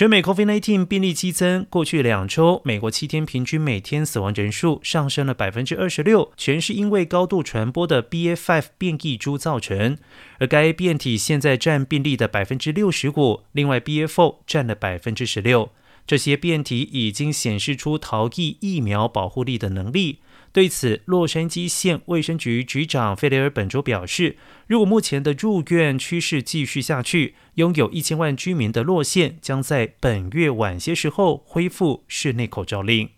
全美 COVID-19 病例激增，过去两周，美国七天平均每天死亡人数上升了百分之二十六，全是因为高度传播的 BA.5 变异株造成。而该变体现在占病例的百分之六十五，另外 BA.4 占了百分之十六。这些变体已经显示出逃逸疫苗保护力的能力。对此，洛杉矶县卫生局局长费雷尔本周表示，如果目前的入院趋势继续下去，拥有一千万居民的洛县将在本月晚些时候恢复室内口罩令。